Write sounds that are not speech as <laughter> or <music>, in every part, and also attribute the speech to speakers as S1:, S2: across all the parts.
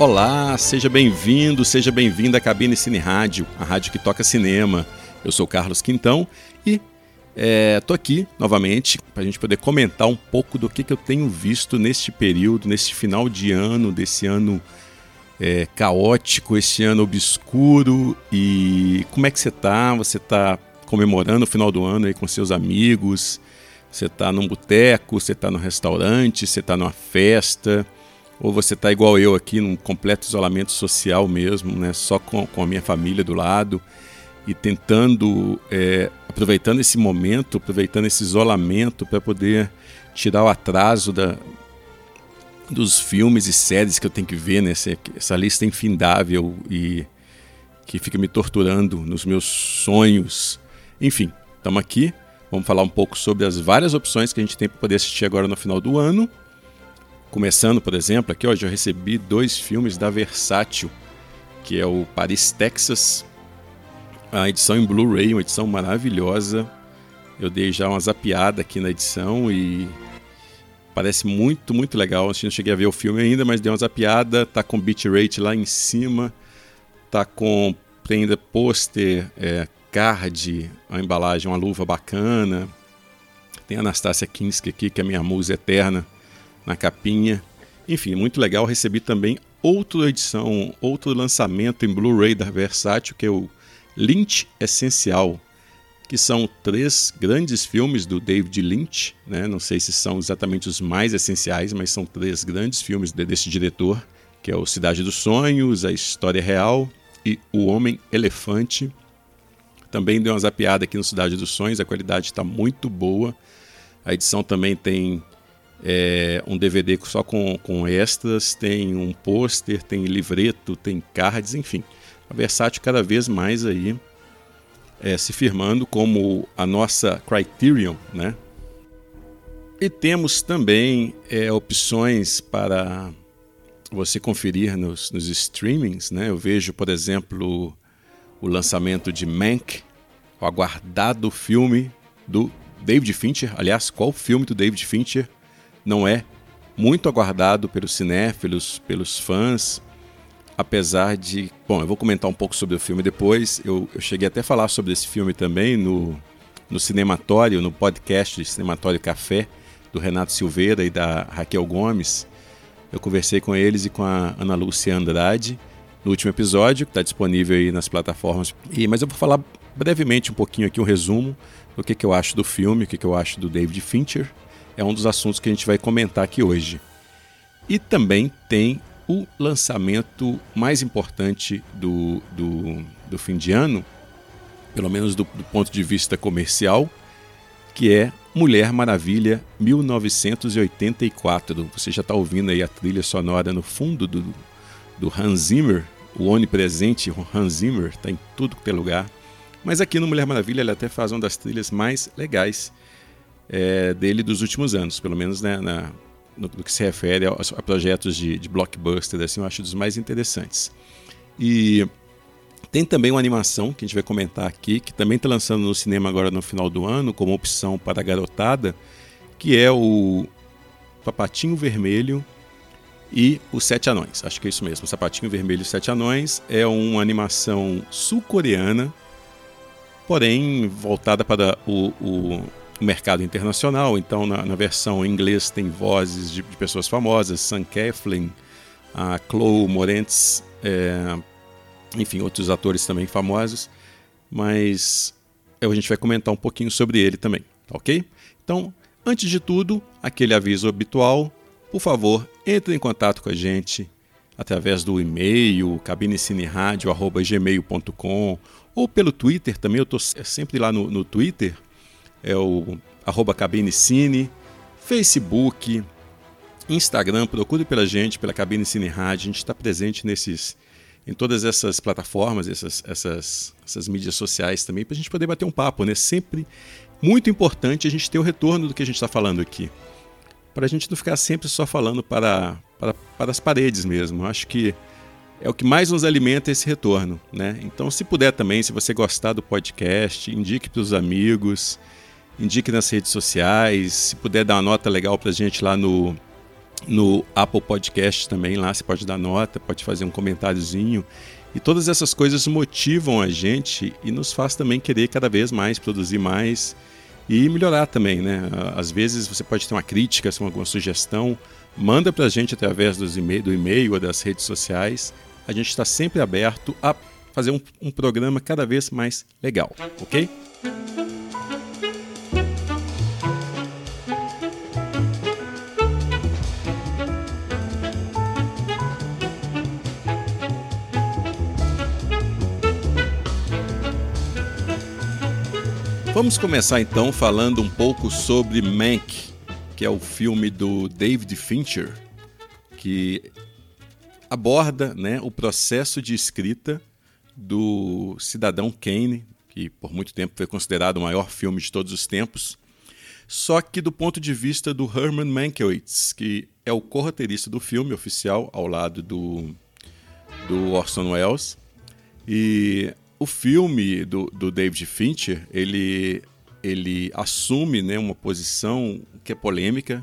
S1: Olá, seja bem-vindo, seja bem-vinda à Cabine Cine Rádio, a rádio que toca cinema. Eu sou Carlos Quintão e estou é, aqui novamente para a gente poder comentar um pouco do que, que eu tenho visto neste período, neste final de ano, desse ano é, caótico, esse ano obscuro. E como é que você está? Você está comemorando o final do ano aí com seus amigos? Você está num boteco? Você está no restaurante? Você está numa festa? Ou você está igual eu aqui, num completo isolamento social mesmo, né? só com, com a minha família do lado e tentando, é, aproveitando esse momento, aproveitando esse isolamento para poder tirar o atraso da, dos filmes e séries que eu tenho que ver, né? essa, essa lista infindável e que fica me torturando nos meus sonhos. Enfim, estamos aqui. Vamos falar um pouco sobre as várias opções que a gente tem para poder assistir agora no final do ano Começando, por exemplo, aqui hoje eu recebi dois filmes da Versátil, que é o Paris, Texas, a edição em Blu-ray, uma edição maravilhosa. Eu dei já uma zapiada aqui na edição e parece muito, muito legal. Eu não cheguei a ver o filme ainda, mas dei uma zapiada, tá com bitrate lá em cima, tá com ainda pôster, é, card, a embalagem, uma luva bacana. Tem a Anastasia Kinski aqui, que é minha musa eterna na capinha. Enfim, muito legal. Recebi também outra edição, outro lançamento em Blu-ray da Versátil, que é o Lynch Essencial, que são três grandes filmes do David Lynch. Né? Não sei se são exatamente os mais essenciais, mas são três grandes filmes desse diretor, que é o Cidade dos Sonhos, A História Real e O Homem Elefante. Também deu uma zapiada aqui no Cidade dos Sonhos, a qualidade está muito boa. A edição também tem é, um DVD só com, com extras, tem um pôster, tem livreto, tem cards, enfim. A Versátil cada vez mais aí é, se firmando como a nossa Criterion, né? E temos também é, opções para você conferir nos, nos streamings, né? Eu vejo, por exemplo, o lançamento de Mank, o aguardado filme do David Fincher. Aliás, qual filme do David Fincher não é muito aguardado pelos cinéfilos, pelos fãs, apesar de. Bom, eu vou comentar um pouco sobre o filme depois. Eu, eu cheguei até a falar sobre esse filme também no, no Cinematório, no podcast Cinematório Café, do Renato Silveira e da Raquel Gomes. Eu conversei com eles e com a Ana Lúcia Andrade no último episódio, que está disponível aí nas plataformas. E, mas eu vou falar brevemente um pouquinho aqui, um resumo do que, que eu acho do filme, o que, que eu acho do David Fincher é um dos assuntos que a gente vai comentar aqui hoje. E também tem o lançamento mais importante do, do, do fim de ano, pelo menos do, do ponto de vista comercial, que é Mulher Maravilha 1984. Você já está ouvindo aí a trilha sonora no fundo do, do Hans Zimmer, o onipresente Hans Zimmer, está em tudo que é lugar. Mas aqui no Mulher Maravilha ele até faz uma das trilhas mais legais é, dele dos últimos anos, pelo menos né, na, no, no, que se refere a, a projetos de, de, blockbuster, assim, eu acho dos mais interessantes. E tem também uma animação que a gente vai comentar aqui, que também está lançando no cinema agora no final do ano, como opção para a garotada, que é o Papatinho Vermelho e os Sete Anões. Acho que é isso mesmo. O Sapatinho Vermelho e os Sete Anões é uma animação sul-coreana, porém voltada para o, o, mercado internacional. Então, na, na versão em inglês, tem vozes de, de, pessoas famosas: Sam Claflin, a Chloe Moretz, é, enfim, outros atores também famosos. Mas a gente vai comentar um pouquinho sobre ele também, ok? Então, antes de tudo, aquele aviso habitual: por favor, entre em contato com a gente através do e-mail cabinecineradio.gmail.com ou pelo Twitter também, eu estou sempre lá no, no Twitter, é o arroba Cabine Cine, Facebook, Instagram, procure pela gente, pela Cabine Cine Rádio, a gente está presente nesses, em todas essas plataformas, essas, essas, essas mídias sociais também, para a gente poder bater um papo, né? Sempre muito importante a gente ter o retorno do que a gente está falando aqui. Para a gente não ficar sempre só falando para, para, para as paredes mesmo. Acho que é o que mais nos alimenta esse retorno, né? Então, se puder também, se você gostar do podcast, indique para os amigos, indique nas redes sociais, se puder dar uma nota legal para a gente lá no, no Apple Podcast também, lá você pode dar nota, pode fazer um comentáriozinho. E todas essas coisas motivam a gente e nos faz também querer cada vez mais produzir mais e melhorar também, né? Às vezes você pode ter uma crítica, alguma sugestão, manda para a gente através dos do e-mail ou das redes sociais. A gente está sempre aberto a fazer um, um programa cada vez mais legal, ok? Vamos começar então falando um pouco sobre Mank, que é o filme do David Fincher, que aborda né, o processo de escrita do Cidadão Kane, que por muito tempo foi considerado o maior filme de todos os tempos, só que do ponto de vista do Herman Mankiewicz, que é o co-roteirista do filme oficial, ao lado do, do Orson Welles. E o filme do, do David Fincher, ele, ele assume né, uma posição que é polêmica,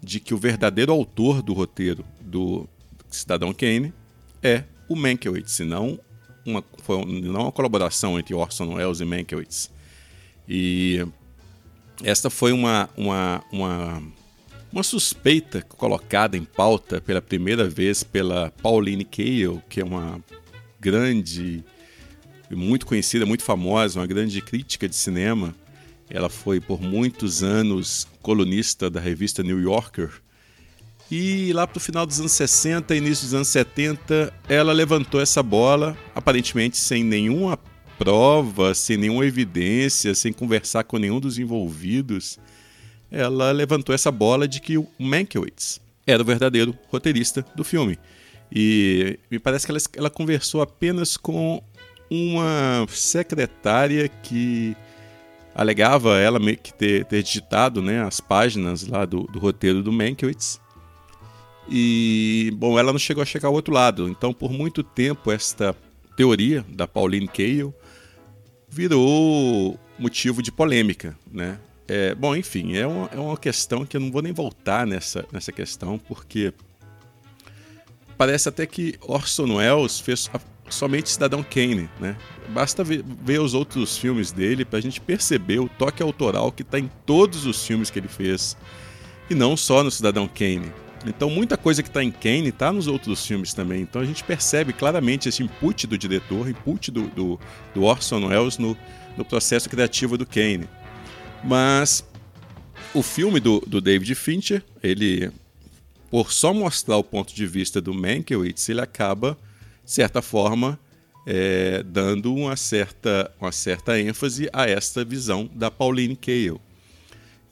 S1: de que o verdadeiro autor do roteiro do Cidadão Kane é o Mankiewicz, não uma, foi não uma colaboração entre Orson Welles e Mankiewicz. E esta foi uma, uma, uma, uma suspeita colocada em pauta pela primeira vez pela Pauline Kael, que é uma grande muito conhecida, muito famosa, uma grande crítica de cinema. Ela foi por muitos anos colunista da revista New Yorker. E lá para o final dos anos 60, início dos anos 70, ela levantou essa bola, aparentemente sem nenhuma prova, sem nenhuma evidência, sem conversar com nenhum dos envolvidos. Ela levantou essa bola de que o Mankiewicz era o verdadeiro roteirista do filme. E me parece que ela, ela conversou apenas com uma secretária que alegava ela meio que ter, ter digitado né, as páginas lá do, do roteiro do Mankiewicz. E, bom, ela não chegou a chegar ao outro lado. Então, por muito tempo, esta teoria da Pauline Kael virou motivo de polêmica, né? É, bom, enfim, é uma, é uma questão que eu não vou nem voltar nessa, nessa questão, porque parece até que Orson Welles fez somente Cidadão Kane, né? Basta ver, ver os outros filmes dele para a gente perceber o toque autoral que está em todos os filmes que ele fez e não só no Cidadão Kane. Então muita coisa que está em Kane está nos outros filmes também. Então a gente percebe claramente esse input do diretor, input do, do, do Orson Welles no, no processo criativo do Kane. Mas o filme do, do David Fincher, ele, por só mostrar o ponto de vista do Mankiewicz, ele acaba certa forma, é, dando uma certa, uma certa ênfase a esta visão da Pauline Kael.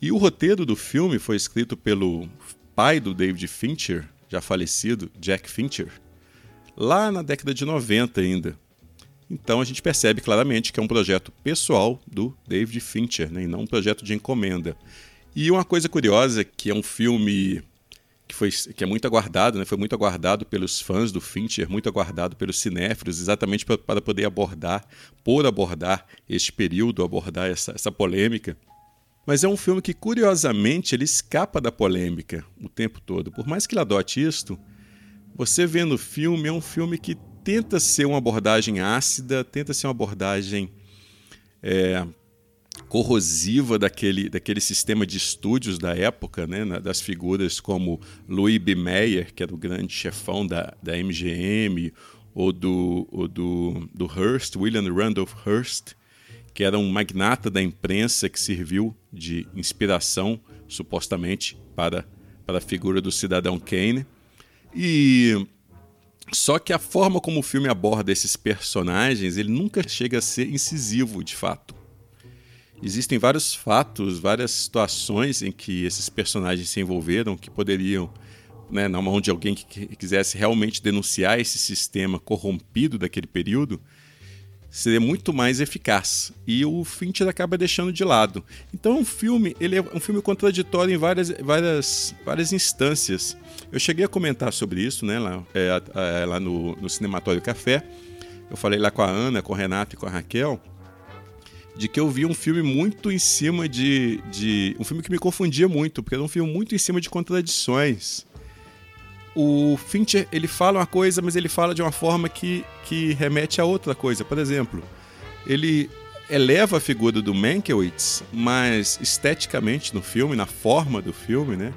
S1: E o roteiro do filme foi escrito pelo pai do David Fincher, já falecido, Jack Fincher, lá na década de 90 ainda. Então a gente percebe claramente que é um projeto pessoal do David Fincher, né, e não um projeto de encomenda. E uma coisa curiosa que é um filme que, foi, que é muito aguardado, né? foi muito aguardado pelos fãs do Fincher, muito aguardado pelos cinéfilos, exatamente para, para poder abordar, por abordar este período, abordar essa, essa polêmica. Mas é um filme que, curiosamente, ele escapa da polêmica o tempo todo. Por mais que ele adote isto, você vendo o filme, é um filme que tenta ser uma abordagem ácida, tenta ser uma abordagem é, corrosiva daquele, daquele sistema de estúdios da época, né, das figuras como Louis B. Mayer, que era o grande chefão da, da MGM, ou do, ou do, do Hearst, William Randolph Hearst, que era um magnata da imprensa que serviu de inspiração, supostamente, para, para a figura do cidadão Kane. E só que a forma como o filme aborda esses personagens, ele nunca chega a ser incisivo, de fato existem vários fatos, várias situações em que esses personagens se envolveram que poderiam, né, na mão de alguém que quisesse realmente denunciar esse sistema corrompido daquele período, seria muito mais eficaz. E o Fincher acaba deixando de lado. Então, um filme, ele é um filme contraditório em várias, várias, várias instâncias. Eu cheguei a comentar sobre isso, né, lá, é, lá no, no Cinematório Café. Eu falei lá com a Ana, com o Renato e com a Raquel de que eu vi um filme muito em cima de, de. Um filme que me confundia muito, porque era um filme muito em cima de contradições. o Fincher ele fala uma coisa, mas ele fala de uma forma que, que remete a outra coisa. Por exemplo, ele eleva a figura do Mankiewicz, mas esteticamente no filme, na forma do filme, né?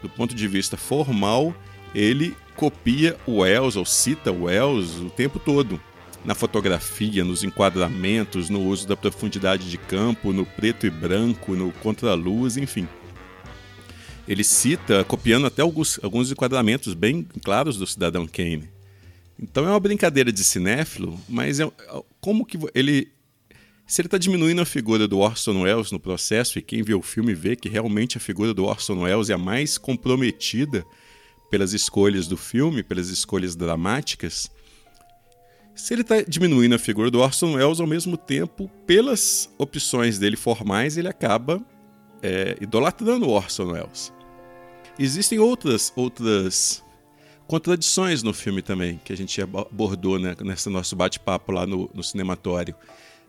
S1: Do ponto de vista formal, ele copia o Wells ou cita o Wells o tempo todo. Na fotografia, nos enquadramentos, no uso da profundidade de campo, no preto e branco, no contraluz, enfim. Ele cita, copiando até alguns, alguns enquadramentos bem claros do Cidadão Kane. Então é uma brincadeira de cinéfilo, mas é, como que ele se ele está diminuindo a figura do Orson Welles no processo, e quem vê o filme vê que realmente a figura do Orson Welles é a mais comprometida pelas escolhas do filme, pelas escolhas dramáticas, se ele está diminuindo a figura do Orson Welles, ao mesmo tempo, pelas opções dele formais, ele acaba é, idolatrando o Orson Welles. Existem outras, outras contradições no filme também, que a gente abordou né, nesse nosso bate-papo lá no, no cinematório.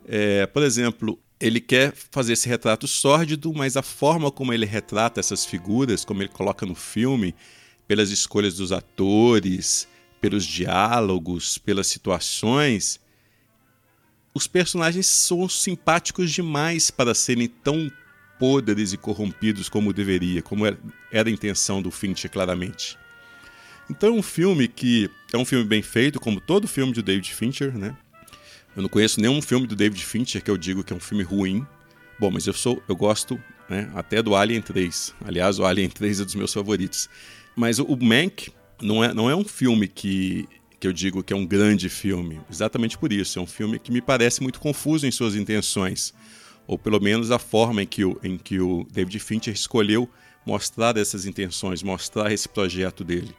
S1: É, por exemplo, ele quer fazer esse retrato sórdido, mas a forma como ele retrata essas figuras, como ele coloca no filme, pelas escolhas dos atores, pelos diálogos, pelas situações, os personagens são simpáticos demais para serem tão podres e corrompidos como deveria, como era a intenção do Fincher claramente. Então é um filme que é um filme bem feito, como todo filme de David Fincher, né? Eu não conheço nenhum filme do David Fincher que eu digo que é um filme ruim. Bom, mas eu sou, eu gosto né, até do Alien 3. Aliás, o Alien 3 é dos meus favoritos. Mas o Mank não é, não é um filme que, que eu digo que é um grande filme. Exatamente por isso. É um filme que me parece muito confuso em suas intenções. Ou pelo menos a forma em que o, em que o David Fincher escolheu mostrar essas intenções, mostrar esse projeto dele.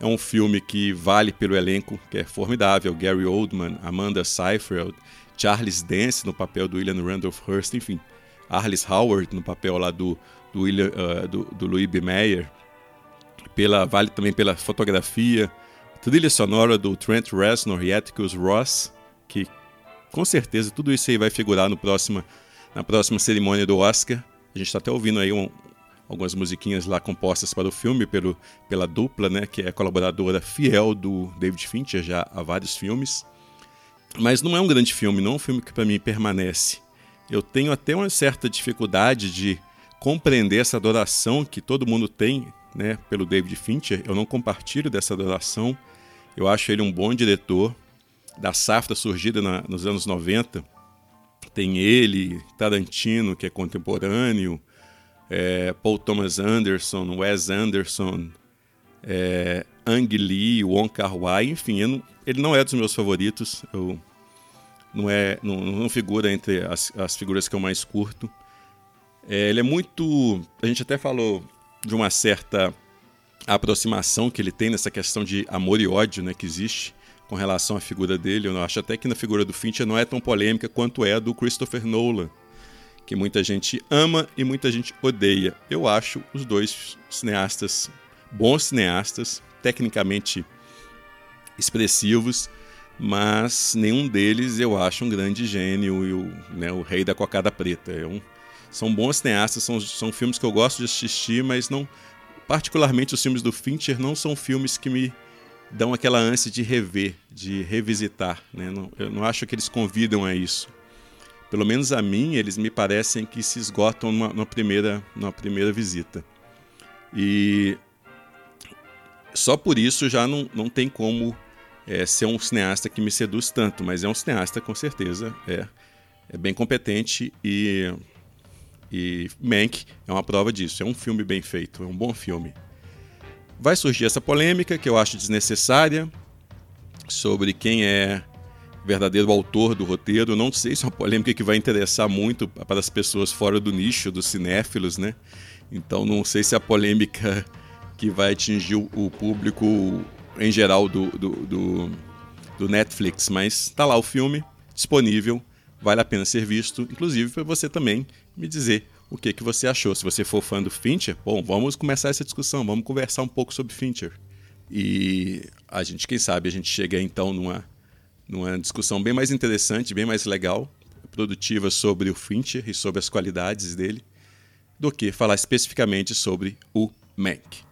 S1: É um filme que vale pelo elenco, que é formidável. Gary Oldman, Amanda Seyfried, Charles Dance no papel do William Randolph Hearst, enfim. Arliss Howard no papel lá do, do, William, uh, do, do Louis B. Mayer. Pela, vale também pela fotografia. Trilha sonora do Trent Reznor e Atticus Ross, que com certeza tudo isso aí vai figurar no próxima, na próxima cerimônia do Oscar. A gente está até ouvindo aí um, algumas musiquinhas lá compostas para o filme pelo, pela dupla, né, que é colaboradora fiel do David Fincher já há vários filmes. Mas não é um grande filme, não é um filme que para mim permanece. Eu tenho até uma certa dificuldade de compreender essa adoração que todo mundo tem, né, pelo David Fincher. Eu não compartilho dessa adoração. Eu acho ele um bom diretor da safra surgida na, nos anos 90. Tem ele, Tarantino, que é contemporâneo, é, Paul Thomas Anderson, Wes Anderson, é, Ang Lee, Wong Kar Wai, enfim, não, ele não é dos meus favoritos, eu, não, é, não, não figura entre as, as, figuras que eu mais curto. É, ele é muito. A gente até falou de uma certa aproximação que ele tem nessa questão de amor e ódio né, que existe com relação à figura dele. Eu acho até que na figura do Fincher não é tão polêmica quanto é a do Christopher Nolan que muita gente ama e muita gente odeia. Eu acho os dois cineastas bons cineastas, tecnicamente expressivos, mas nenhum deles eu acho um grande gênio e o, né, o rei da cocada preta. É um, são bons cineastas, são, são filmes que eu gosto de assistir, mas não. Particularmente os filmes do Fincher não são filmes que me dão aquela ânsia de rever, de revisitar. Né? Não, eu não acho que eles convidam a isso pelo menos a mim, eles me parecem que se esgotam numa, numa primeira, numa primeira visita. E só por isso já não, não tem como é, ser um cineasta que me seduz tanto, mas é um cineasta com certeza, é, é bem competente e, e Mank é uma prova disso. É um filme bem feito, é um bom filme. Vai surgir essa polêmica que eu acho desnecessária sobre quem é verdadeiro autor do roteiro. Não sei se é uma polêmica que vai interessar muito para as pessoas fora do nicho dos cinéfilos, né? Então não sei se é a polêmica que vai atingir o público em geral do, do, do, do Netflix, mas está lá o filme disponível, vale a pena ser visto, inclusive para você também me dizer o que, que você achou. Se você for fã do Fincher, bom, vamos começar essa discussão, vamos conversar um pouco sobre Fincher. E a gente, quem sabe, a gente chega então numa numa discussão bem mais interessante, bem mais legal, produtiva sobre o Fincher e sobre as qualidades dele, do que falar especificamente sobre o Mank.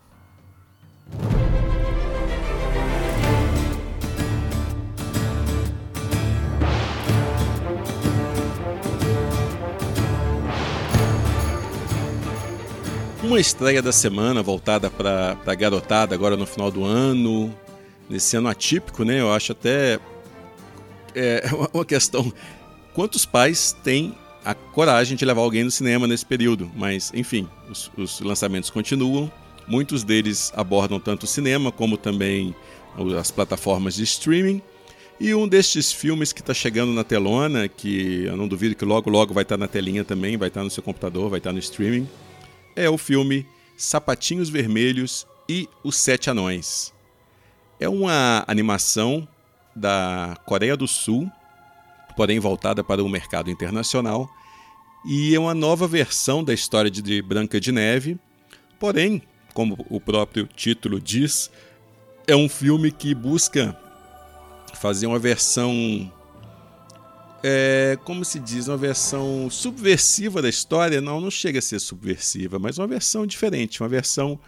S1: Uma estreia da semana voltada para a garotada agora no final do ano, nesse ano atípico, né? Eu acho até é <laughs> uma questão. Quantos pais têm a coragem de levar alguém no cinema nesse período? Mas, enfim, os, os lançamentos continuam. Muitos deles abordam tanto o cinema como também as plataformas de streaming. E um destes filmes que está chegando na telona, que eu não duvido que logo logo vai estar tá na telinha também, vai estar tá no seu computador, vai estar tá no streaming, é o filme Sapatinhos Vermelhos e Os Sete Anões. É uma animação da Coreia do Sul, porém voltada para o mercado internacional, e é uma nova versão da história de Branca de Neve, porém, como o próprio título diz, é um filme que busca fazer uma versão é, como se diz, uma versão subversiva da história. Não, não chega a ser subversiva, mas uma versão diferente, uma versão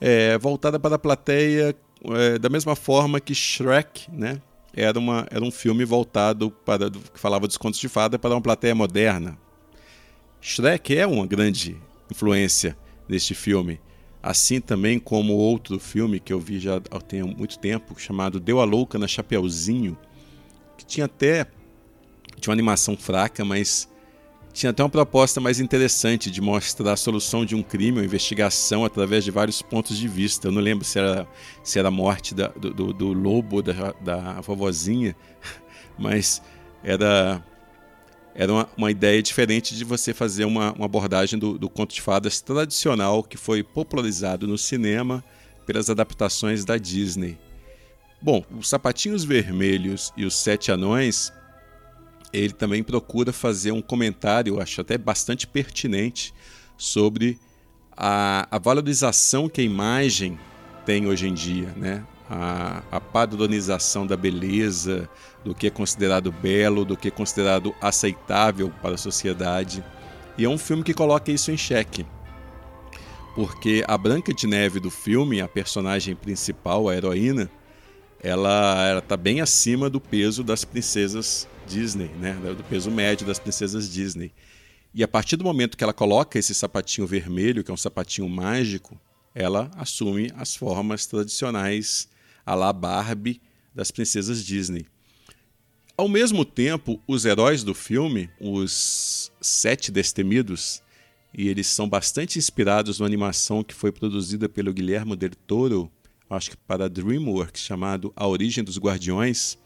S1: é, voltada para a plateia é, da mesma forma que Shrek, né? Era, uma, era um filme voltado para que falava dos contos de fada para uma plateia moderna. Shrek é uma grande influência deste filme, assim também como outro filme que eu vi já há muito tempo chamado Deu a Louca na Chapeuzinho, que tinha até tinha uma animação fraca, mas tinha até uma proposta mais interessante de mostrar a solução de um crime, uma investigação através de vários pontos de vista. Eu não lembro se era, se era a morte da, do, do, do, lobo, da, da vovozinha, <laughs> mas era, era uma, uma, ideia diferente de você fazer uma, uma abordagem do, do conto de fadas tradicional que foi popularizado no cinema pelas adaptações da Disney. Bom, os Sapatinhos Vermelhos e os Sete Anões ele também procura fazer um comentário, eu acho até bastante pertinente, sobre a, a valorização que a imagem tem hoje em dia, né? A, a, padronização da beleza, do que é considerado belo, do que é considerado aceitável para a sociedade. E é um filme que coloca isso em xeque. Porque a Branca de Neve do filme, a personagem principal, a heroína, ela está bem acima do peso das princesas Disney, né? do peso médio das princesas Disney. E a partir do momento que ela coloca esse sapatinho vermelho, que é um sapatinho mágico, ela assume as formas tradicionais a la Barbie das princesas Disney. Ao mesmo tempo, os heróis do filme, os Sete Destemidos, e eles são bastante inspirados numa animação que foi produzida pelo Guilherme Del Toro, acho que para DreamWorks, chamado A Origem dos Guardiões,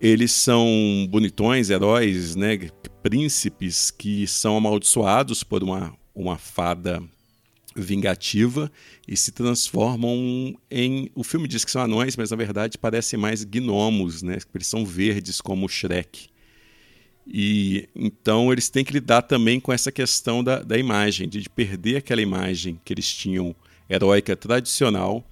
S1: eles são bonitões, heróis, né, príncipes que são amaldiçoados por uma, uma fada vingativa e se transformam em. O filme diz que são anões, mas na verdade parecem mais gnomos, né? Eles são verdes como o Shrek. E então eles têm que lidar também com essa questão da, da imagem, de perder aquela imagem que eles tinham heróica tradicional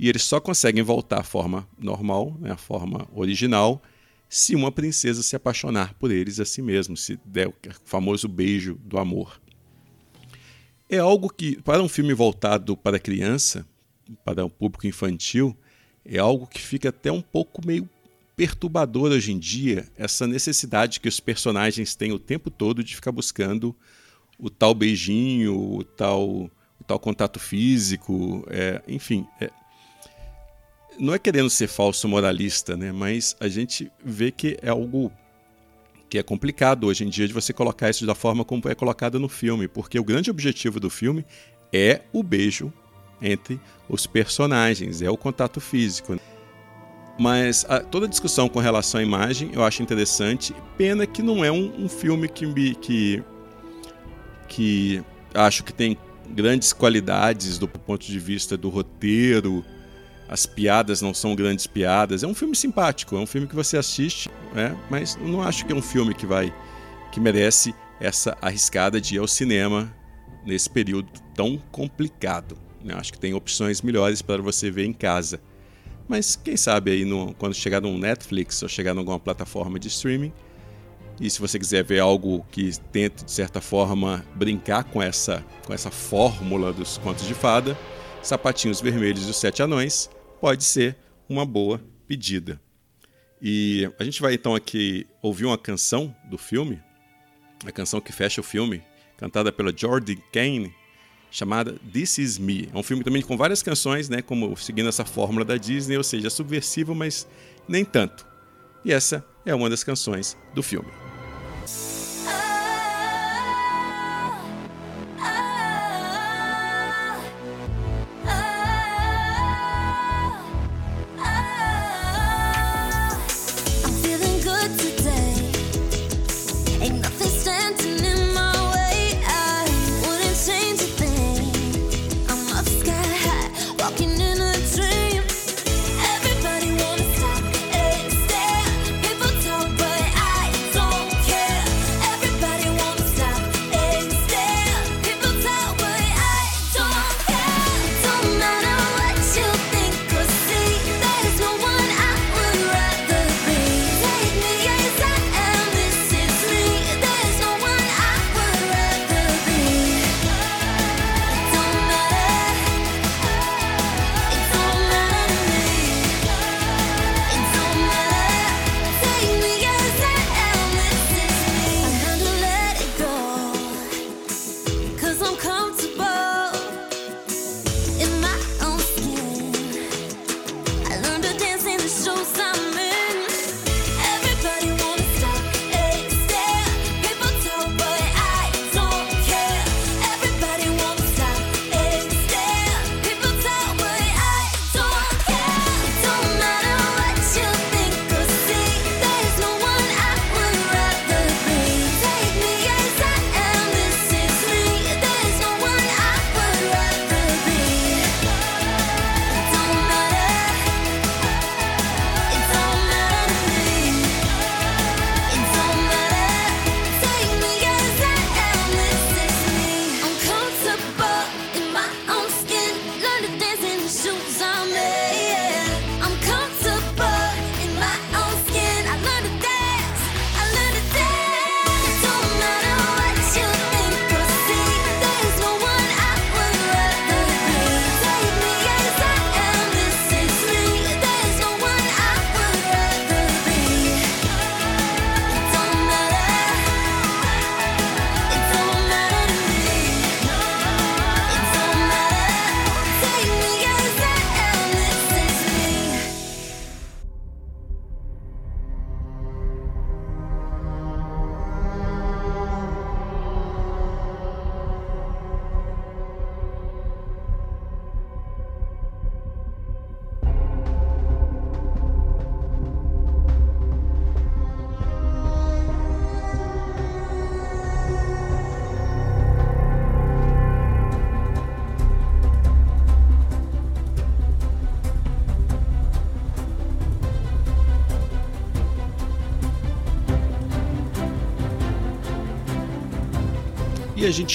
S1: e eles só conseguem voltar à forma normal, né, a forma original, se uma princesa se apaixonar por eles a si mesmo, se der o famoso beijo do amor. É algo que, para um filme voltado para criança, para o um público infantil, é algo que fica até um pouco meio perturbador hoje em dia, essa necessidade que os personagens têm o tempo todo de ficar buscando o tal beijinho, o tal, o tal contato físico, é, enfim. É, não é querendo ser falso moralista, né? Mas a gente vê que é algo que é complicado hoje em dia de você colocar isso da forma como é colocado no filme, porque o grande objetivo do filme é o beijo entre os personagens, é o contato físico. Mas a, toda a discussão com relação à imagem eu acho interessante. Pena que não é um, um filme que, que, que acho que tem grandes qualidades do ponto de vista do roteiro, as piadas não são grandes piadas. É um filme simpático, é um filme que você assiste, né? mas não acho que é um filme que vai que merece essa arriscada de ir ao cinema nesse período tão complicado. Né? Acho que tem opções melhores para você ver em casa. Mas quem sabe aí no, quando chegar no Netflix ou chegar em alguma plataforma de streaming, e se você quiser ver algo que tente de certa forma brincar com essa com essa fórmula dos contos de fada, Sapatinhos Vermelhos e os Sete Anões, pode ser uma boa pedida. E a gente vai então aqui ouvir uma canção do filme, a canção que fecha o filme, cantada pela Jordi Kane,
S2: chamada This Is Me. É um filme também com várias canções, né, como seguindo essa fórmula da Disney, ou seja, subversivo, mas nem tanto. E essa é uma das canções do filme.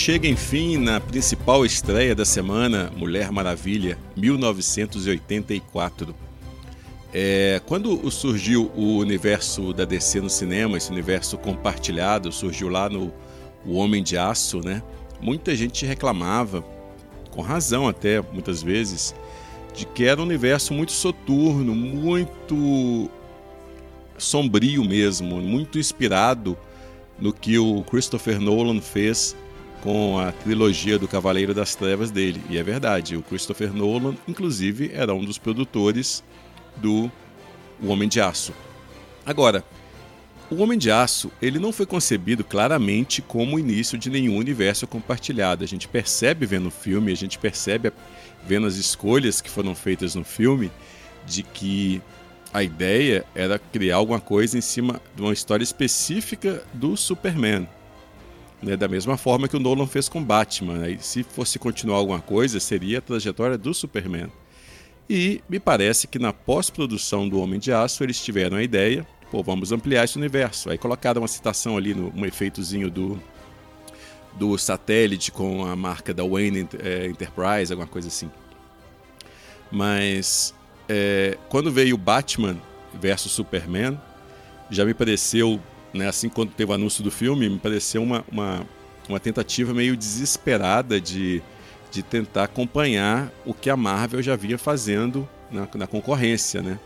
S2: Chega, enfim, na principal estreia da semana, Mulher Maravilha, 1984. É, quando surgiu o universo da DC no cinema, esse universo compartilhado, surgiu lá no O Homem de Aço, né? Muita gente reclamava, com razão até, muitas vezes, de que era um universo muito soturno, muito sombrio mesmo, muito inspirado no que o Christopher Nolan fez com a trilogia do Cavaleiro das Trevas dele. E é verdade, o Christopher Nolan, inclusive, era um dos produtores do O Homem de Aço. Agora, o Homem de Aço ele não foi concebido claramente como o início de nenhum universo compartilhado. A gente percebe vendo o filme, a gente percebe vendo as escolhas que foram feitas no filme de que a ideia era criar alguma coisa em cima de uma história específica do Superman. Né, da mesma forma que o Nolan fez com Batman. Né? se fosse continuar alguma coisa, seria a trajetória do Superman. E me parece que na pós-produção do Homem de Aço eles tiveram a ideia, pô, vamos ampliar esse universo. Aí colocaram uma citação ali, no, um efeitozinho do, do satélite com a marca da Wayne é, Enterprise, alguma coisa assim. Mas é, quando veio Batman versus Superman, já me pareceu né, assim quando teve o anúncio do filme, me pareceu uma, uma, uma tentativa meio desesperada de, de tentar acompanhar o que a Marvel já vinha fazendo na, na concorrência, né?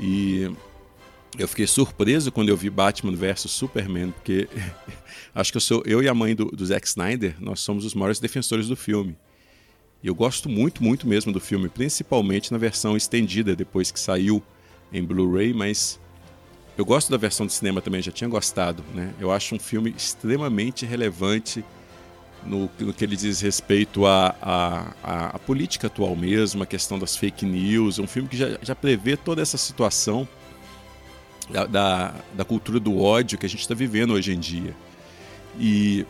S2: E eu fiquei surpreso quando eu vi Batman vs Superman, porque <laughs> acho que eu sou eu e a mãe do, do Zack Snyder, nós somos os maiores defensores do filme.
S1: E eu gosto muito, muito mesmo do filme, principalmente na versão estendida depois que saiu em Blu-ray, mas eu gosto da versão do cinema também, já tinha gostado. Né? Eu acho um filme extremamente relevante no, no que ele diz respeito à a, a, a, política atual mesmo, a questão das fake news. Um filme que já, já prevê toda essa situação da, da, da cultura do ódio que a gente está vivendo hoje em dia. E,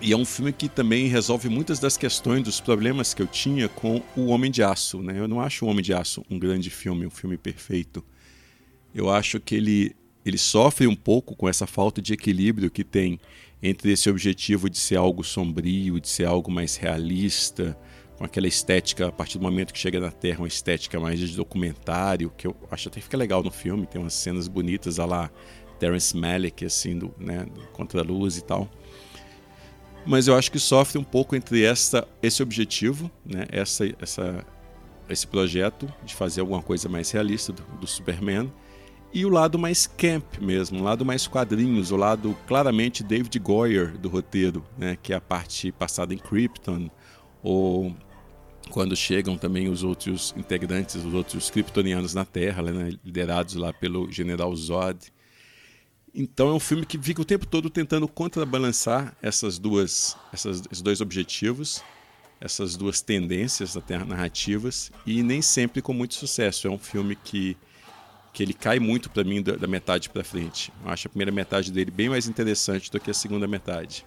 S1: e é um filme que também resolve muitas das questões, dos problemas que eu tinha com O Homem de Aço. Né? Eu não acho O Homem de Aço um grande filme, um filme perfeito eu acho que ele, ele sofre um pouco com essa falta de equilíbrio que tem entre esse objetivo de ser algo sombrio, de ser algo mais realista, com aquela estética, a partir do momento que chega na Terra, uma estética mais de documentário, que eu acho até que fica legal no filme, tem umas cenas bonitas, a lá Terence Malick, assim, do, né, contra a luz e tal. Mas eu acho que sofre um pouco entre essa, esse objetivo, né, essa, essa, esse projeto de fazer alguma coisa mais realista do, do Superman, e o lado mais camp mesmo, o lado mais quadrinhos, o lado claramente David Goyer do roteiro, né, que é a parte passada em Krypton, ou quando chegam também os outros integrantes, os outros kryptonianos na Terra, né, liderados lá pelo General Zod. Então é um filme que fica o tempo todo tentando contrabalançar essas duas, essas, esses dois objetivos, essas duas tendências até narrativas e nem sempre com muito sucesso. É um filme que que ele cai muito para mim da, da metade para frente. Eu acho a primeira metade dele bem mais interessante do que a segunda metade.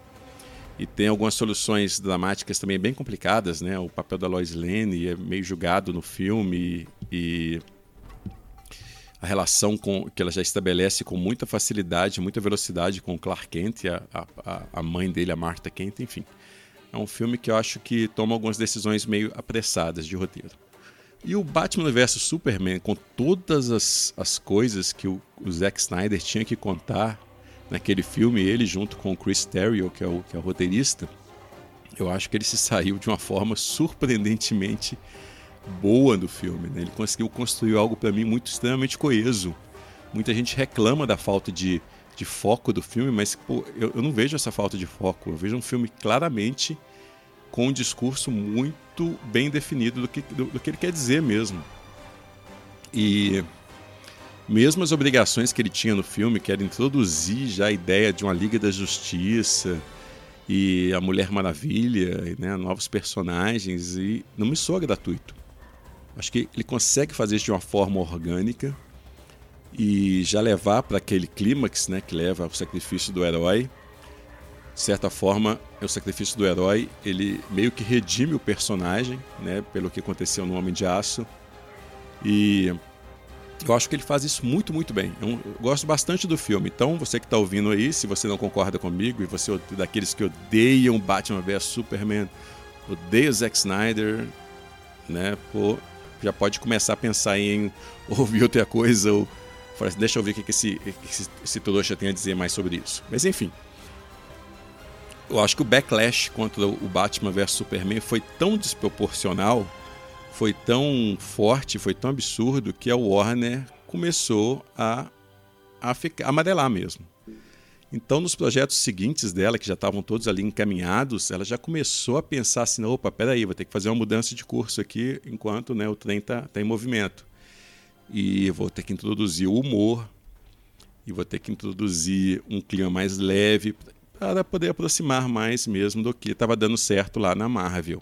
S1: E tem algumas soluções dramáticas também bem complicadas, né? O papel da Lois Lane é meio julgado no filme e a relação com, que ela já estabelece com muita facilidade, muita velocidade com o Clark Kent, a, a, a mãe dele, a Martha Kent, enfim. É um filme que eu acho que toma algumas decisões meio apressadas de roteiro. E o Batman vs Superman, com todas as, as coisas que o, o Zack Snyder tinha que contar naquele filme, ele junto com o Chris Terrio, que é o, que é o roteirista, eu acho que ele se saiu de uma forma surpreendentemente boa do filme. Né? Ele conseguiu construir algo para mim muito extremamente coeso. Muita gente reclama da falta de, de foco do filme, mas pô, eu, eu não vejo essa falta de foco. Eu vejo um filme claramente com um discurso muito bem definido do que, do, do que ele quer dizer mesmo. E mesmo as obrigações que ele tinha no filme, que era introduzir já a ideia de uma Liga da Justiça e a Mulher Maravilha, né, novos personagens, e não me soa gratuito. Acho que ele consegue fazer isso de uma forma orgânica e já levar para aquele clímax né, que leva ao sacrifício do herói de certa forma, é o sacrifício do herói, ele meio que redime o personagem, né, pelo que aconteceu no Homem de Aço. E eu acho que ele faz isso muito, muito bem. Eu, gosto bastante do filme. Então, você que está ouvindo aí, se você não concorda comigo e você é daqueles que odeiam Batman vs Superman, odeia Zack Snyder, né, pô, já pode começar a pensar em <laughs> ouvir outra coisa ou assim, deixa eu ver o que, esse, esse, esse trouxa tem a dizer mais sobre isso. Mas enfim, eu acho que o backlash contra o Batman vs Superman foi tão desproporcional, foi tão forte, foi tão absurdo que a Warner começou a, a ficar, amarelar mesmo. Então, nos projetos seguintes dela, que já estavam todos ali encaminhados, ela já começou a pensar assim: opa, peraí, vou ter que fazer uma mudança de curso aqui enquanto né, o trem está tá em movimento. E vou ter que introduzir o humor, e vou ter que introduzir um clima mais leve para poder aproximar mais mesmo do que estava dando certo lá na Marvel.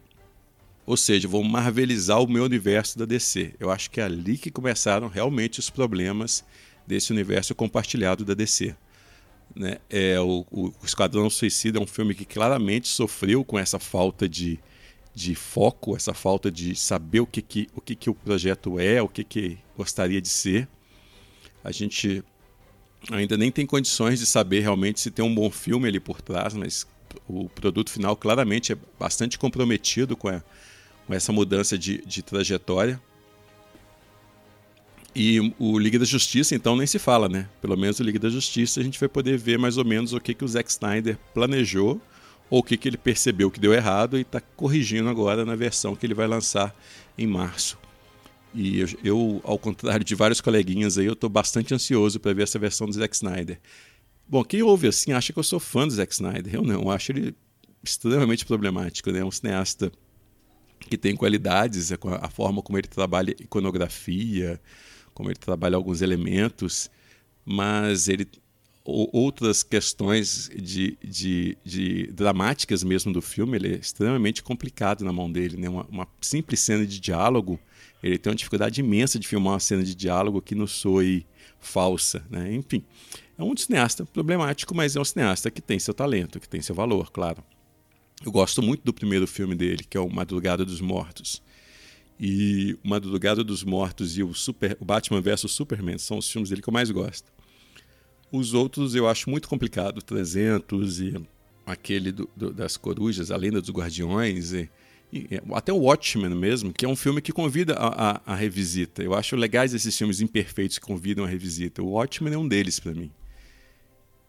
S1: Ou seja, vou marvelizar o meu universo da DC. Eu acho que é ali que começaram realmente os problemas desse universo compartilhado da DC. Né? É, o, o Esquadrão Suicida é um filme que claramente sofreu com essa falta de, de foco, essa falta de saber o que, que, o, que, que o projeto é, o que, que gostaria de ser. A gente ainda nem tem condições de saber realmente se tem um bom filme ali por trás, mas o produto final claramente é bastante comprometido com, a, com essa mudança de, de, trajetória. E o Liga da Justiça, então, nem se fala, né? Pelo menos o Liga da Justiça a gente vai poder ver mais ou menos o que, que o Zack Snyder planejou ou o que, que ele percebeu que deu errado e está corrigindo agora na versão que ele vai lançar em março. E eu, eu, ao contrário de vários coleguinhas aí, eu estou bastante ansioso para ver essa versão do Zack Snyder. Bom, quem ouve assim acha que eu sou fã do Zack Snyder. Eu não, eu acho ele extremamente problemático, né? Um cineasta que tem qualidades, a forma como ele trabalha iconografia, como ele trabalha alguns elementos, mas ele outras questões de, de, de, dramáticas mesmo do filme, ele é extremamente complicado na mão dele. Né? Uma, uma, simples cena de diálogo, ele tem uma dificuldade imensa de filmar uma cena de diálogo que não soe falsa. Né? Enfim, é um cineasta problemático, mas é um cineasta que tem seu talento, que tem seu valor, claro. Eu gosto muito do primeiro filme dele, que é o Madrugada dos Mortos. E o Madrugada dos Mortos e o, Super, o Batman vs Superman são os filmes dele que eu mais gosto. Os outros eu acho muito complicado, 300 e aquele do, do, das corujas, a lenda dos guardiões, e, até o Watchmen mesmo, que é um filme que convida a, a, a, revisita. Eu acho legais esses filmes imperfeitos que convidam a revisita. O Watchmen é um deles para mim.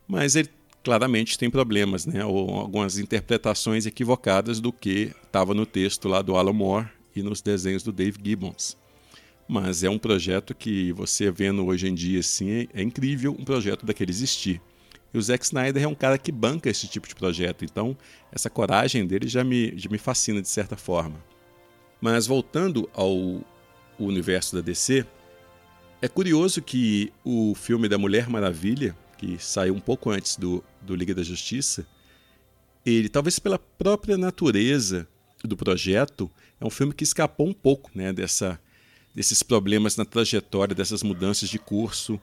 S1: Mas ele claramente tem problemas, né? ou algumas interpretações equivocadas do que estava no texto lá do Alan Moore e nos desenhos do Dave Gibbons. Mas é um projeto que você vendo hoje em dia assim, é, é incrível um projeto daquele existir. O Zack Snyder é um cara que banca esse tipo de projeto, então essa coragem dele já me, já me fascina de certa forma. Mas voltando ao universo da DC, é curioso que o filme da Mulher Maravilha, que saiu um pouco antes do, do Liga da Justiça, ele, talvez pela própria natureza do projeto, é um filme que escapou um pouco né, dessa desses problemas na trajetória, dessas mudanças de curso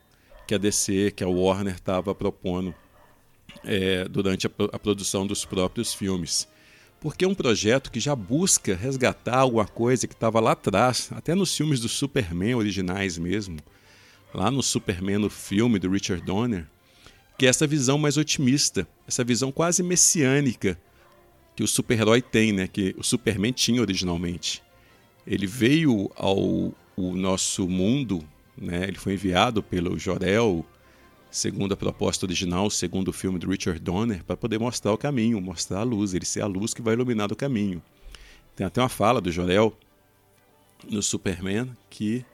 S1: que a DC, que a Warner estava propondo é, durante a, a, produção dos próprios filmes. Porque é um projeto que já busca resgatar alguma coisa que estava lá atrás, até nos filmes do Superman originais mesmo, lá no Superman, no filme do Richard Donner, que é essa visão mais otimista, essa visão quase messiânica que o super-herói tem, né? que o Superman tinha originalmente. Ele veio ao o nosso mundo, né, ele foi enviado pelo Jorel, segundo a proposta original, segundo o filme de Richard Donner, para poder mostrar o caminho, mostrar a luz, ele ser a luz que vai iluminar o caminho. Tem até uma fala do Jorel no Superman que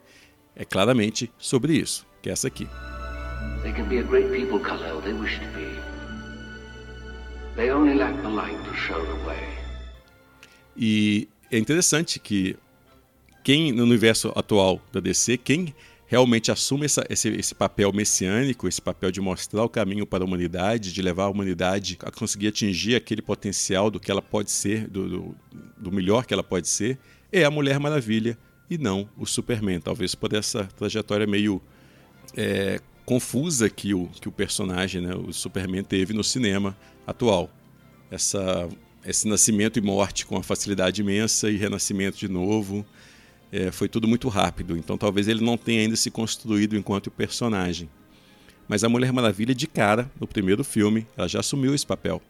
S1: é claramente sobre isso, que é essa aqui. They can be a great people, Kal-El. They wish to be. They only lack the light to show the way. E é interessante que quem no universo atual da DC, quem realmente assume essa, esse, esse, papel messiânico, esse papel de mostrar o caminho para a humanidade, de levar a humanidade a conseguir atingir aquele potencial do que ela pode ser, do, do, do melhor que ela pode ser, é a Mulher Maravilha e não o Superman. Talvez por essa trajetória meio é, confusa que o, que o personagem, né, o Superman, teve no cinema atual. Essa, esse nascimento e morte com uma facilidade imensa e renascimento de novo é, foi tudo muito rápido, então talvez ele não tenha ainda se construído enquanto personagem. Mas a Mulher Maravilha, de cara, no primeiro filme, ela já assumiu esse papel.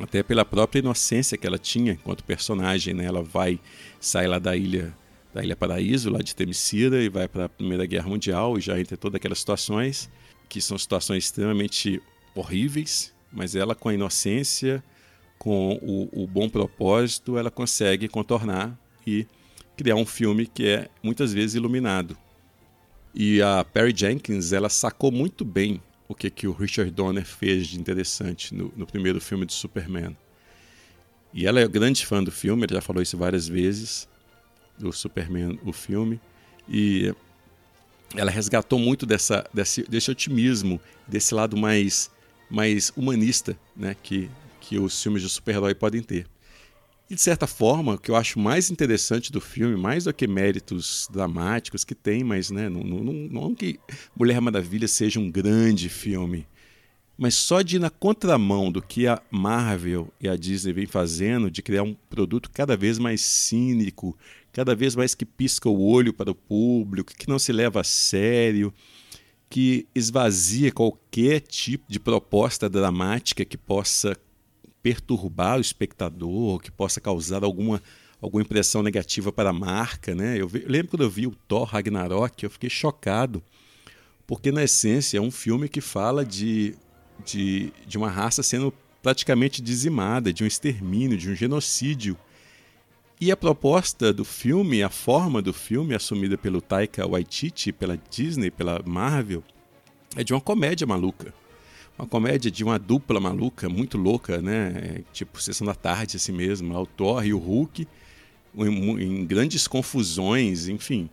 S1: Até pela própria inocência que ela tinha enquanto personagem, né? Ela vai sair lá da ilha da Ilha Paraíso, lá de Temesira, e vai para a Primeira Guerra Mundial, e já entra todas aquelas situações, que são situações extremamente horríveis, mas ela, com a inocência, com o, o bom propósito, ela consegue contornar e criar um filme que é muitas vezes iluminado. E a Perry Jenkins, ela sacou muito bem o que, que o Richard Donner fez de interessante no, no primeiro filme de Superman. E ela é grande fã do filme, ela já falou isso várias vezes, do Superman, o filme. E ela resgatou muito dessa, desse, desse otimismo, desse lado mais, mais humanista né, que, que os filmes de super-herói podem ter. E de certa forma, o que eu acho mais interessante do filme, mais do que méritos dramáticos que tem, mas né, não, não, não que Mulher Maravilha seja um grande filme, mas só de ir na contramão do que a Marvel e a Disney vem fazendo, de criar um produto cada vez mais cínico, cada vez mais que pisca o olho para o público, que não se leva a sério, que esvazia qualquer tipo de proposta dramática que possa perturbar o espectador, que possa causar alguma, alguma impressão negativa para a marca. Né? Eu, vi, eu lembro quando eu vi o Thor Ragnarok, eu fiquei chocado, porque na essência é um filme que fala de, de, de uma raça sendo praticamente dizimada, de um extermínio, de um genocídio. E a proposta do filme, a forma do filme, assumida pelo Taika Waititi, pela Disney, pela Marvel, é de uma comédia maluca uma comédia de uma dupla maluca, muito louca, né? Tipo Sessão da Tarde, assim mesmo. O Thor e o Hulk. em, em grandes confusões, enfim.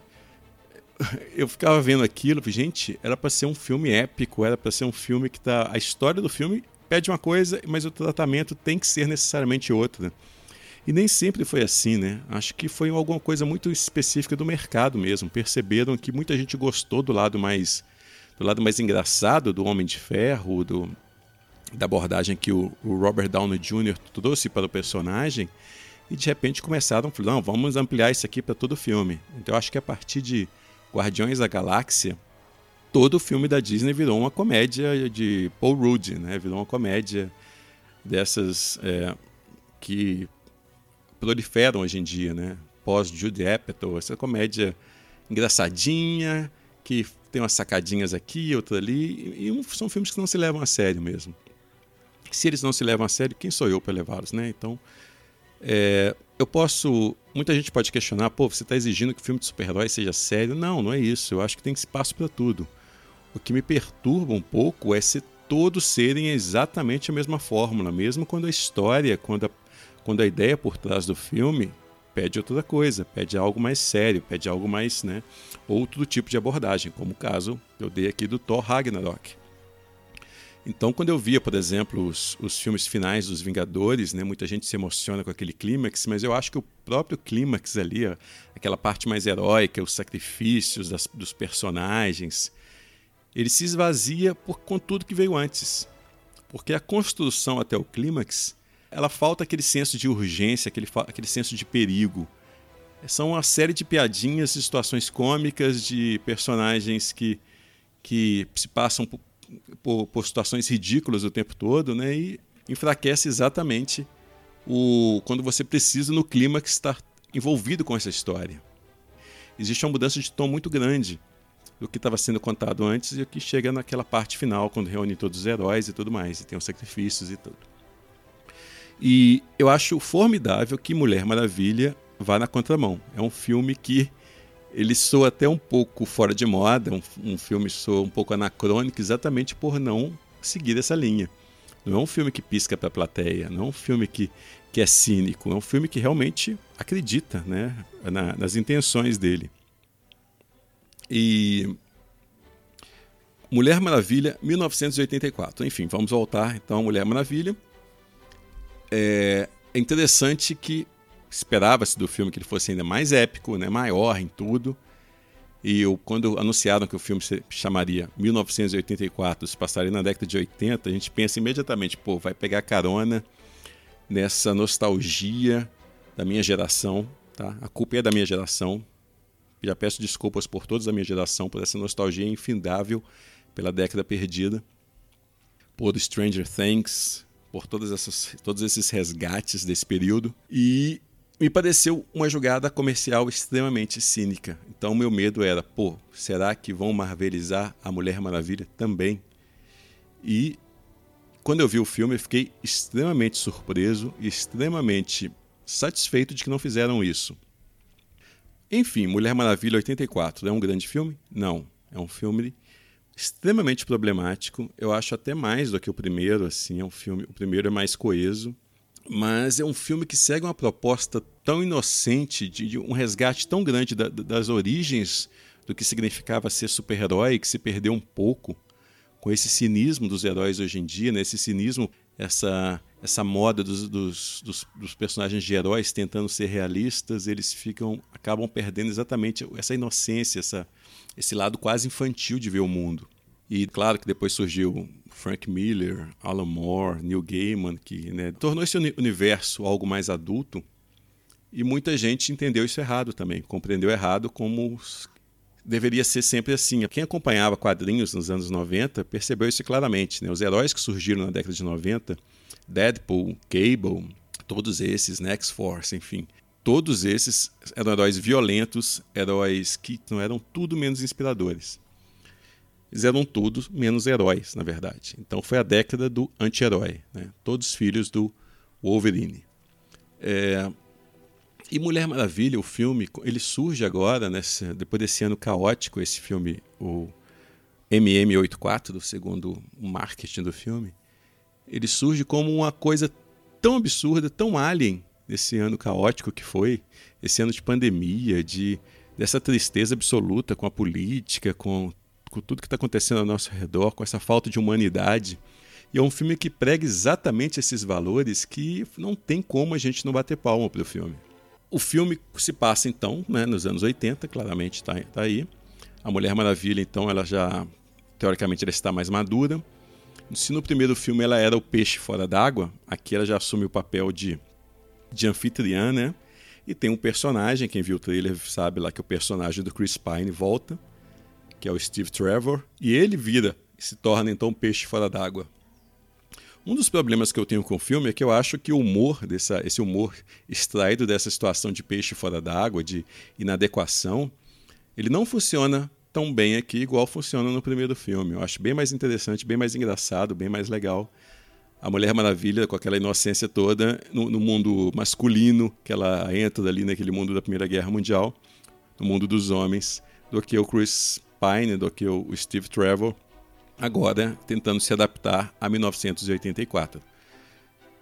S1: Eu ficava vendo aquilo, gente, era para ser um filme épico, era para ser um filme que tá. A história do filme pede uma coisa, mas o tratamento tem que ser necessariamente outra. E nem sempre foi assim, né? Acho que foi alguma coisa muito específica do mercado mesmo. Perceberam que muita gente gostou do lado mais do lado mais engraçado do Homem de Ferro, do, da abordagem que o, o Robert Downey Jr. trouxe para o personagem, e de repente começaram a não, vamos ampliar isso aqui para todo o filme. Então eu acho que a partir de Guardiões da Galáxia, todo o filme da Disney virou uma comédia de Paul Rudd, né? Virou uma comédia dessas é, que proliferam hoje em dia, né? Pós Judy Apatow, essa comédia engraçadinha, que tem umas sacadinhas aqui, outra ali, e, e são filmes que não se levam a sério mesmo. Se eles não se levam a sério, quem sou eu para levá-los, né? Então, é, eu posso. Muita gente pode questionar, pô, você está exigindo que o filme de super-herói seja sério? Não, não é isso. Eu acho que tem espaço para tudo. O que me perturba um pouco é se todos serem exatamente a mesma fórmula, mesmo quando a história, quando a quando a ideia por trás do filme pede outra coisa, pede algo mais sério, pede algo mais, né, outro tipo de abordagem, como o caso que eu dei aqui do Thor Ragnarok. Então, quando eu via, por exemplo, os, os filmes finais dos Vingadores, né, muita gente se emociona com aquele clímax, mas eu acho que o próprio clímax ali, aquela parte mais heróica, os sacrifícios das, dos personagens, ele se esvazia por, com tudo que veio antes. Porque a construção até o clímax ela falta aquele senso de urgência, aquele, aquele senso de perigo. São uma série de piadinhas, de situações cômicas, de personagens que, que se passam por, por, por situações ridículas o tempo todo, né? E enfraquece exatamente o quando você precisa no clima que está envolvido com essa história. Existe uma mudança de tom muito grande do que estava sendo contado antes e o que chega naquela parte final, quando reúne todos os heróis e tudo mais, e tem os sacrifícios e tudo. E eu acho formidável que Mulher Maravilha vá na contramão. É um filme que ele soa até um pouco fora de moda, um, um filme soa um pouco anacrônico exatamente por não seguir essa linha. Não é um filme que pisca para a plateia, não é um filme que, que é cínico, é um filme que realmente acredita né, na, nas intenções dele. E Mulher Maravilha, 1984. Enfim, vamos voltar então a Mulher Maravilha é, é interessante que esperava-se do filme que ele fosse ainda mais épico, né, maior em tudo. E eu, quando anunciaram que o filme se chamaria 1984, se passaria na década de 80, a gente pensa imediatamente, pô, vai pegar carona nessa nostalgia da minha geração, tá? A culpa é da minha geração. Já peço desculpas por todos da minha geração por essa nostalgia infindável pela década perdida. Por Stranger Things, por todas essas, todos esses resgates desse período. E me pareceu uma jogada comercial extremamente cínica. Então meu medo era, pô, será que vão marvelizar a Mulher Maravilha também? E quando eu vi o filme, eu fiquei extremamente surpreso e extremamente satisfeito de que não fizeram isso. Enfim, Mulher Maravilha 84 é um grande filme? Não, é um filme extremamente problemático. Eu acho até mais do que o primeiro, assim, é um filme, o primeiro é mais coeso, mas é um filme que segue uma proposta tão inocente, de, de um resgate tão grande da, das origens do que significava ser super-herói, que se perdeu um pouco com esse cinismo dos heróis hoje em dia, né? esse cinismo, essa, essa moda dos, dos, dos, dos, personagens de heróis tentando ser realistas, eles ficam acabam perdendo exatamente essa inocência, essa, esse lado quase infantil de ver o mundo. E claro que depois surgiu Frank Miller, Alan Moore, Neil Gaiman, que né, tornou esse universo algo mais adulto. E muita gente entendeu isso errado também, compreendeu errado como deveria ser sempre assim. Quem acompanhava quadrinhos nos anos 90 percebeu isso claramente. Né? Os heróis que surgiram na década de 90, Deadpool, Cable, todos esses, né? X-Force, enfim, todos esses eram heróis violentos, heróis que não eram tudo menos inspiradores. Eles eram todos menos heróis, na verdade. Então foi a década do anti-herói, né? todos filhos do Wolverine. É... E Mulher Maravilha, o filme, ele surge agora, nesse, depois desse ano caótico, esse filme, o MM84, segundo o marketing do filme, ele surge como uma coisa tão absurda, tão alien, nesse ano caótico que foi, esse ano de pandemia, de dessa tristeza absoluta com a política, com, com tudo que está acontecendo ao nosso redor, com essa falta de humanidade. E é um filme que prega exatamente esses valores que não tem como a gente não bater palma para o filme. O filme se passa então né, nos anos 80, claramente está tá aí. A Mulher Maravilha, então, ela já, teoricamente, ela está mais madura. Se no primeiro filme ela era o peixe fora d'água, aqui ela já assume o papel de, de anfitriã, né? E tem um personagem, quem viu o trailer sabe lá que o personagem do Chris Pine volta, que é o Steve Trevor, e ele vira e se torna então um peixe fora d'água. Um dos problemas que eu tenho com o filme é que eu acho que o humor, dessa, esse humor extraído dessa situação de peixe fora d'água, de inadequação, ele não funciona tão bem aqui igual funciona no primeiro filme. Eu acho bem mais interessante, bem mais engraçado, bem mais legal. A Mulher Maravilha, com aquela inocência toda, no, no mundo masculino, que ela entra ali naquele mundo da Primeira Guerra Mundial, no mundo dos homens, do que o Chris Pine, do que o Steve Trevor, agora tentando se adaptar a 1984.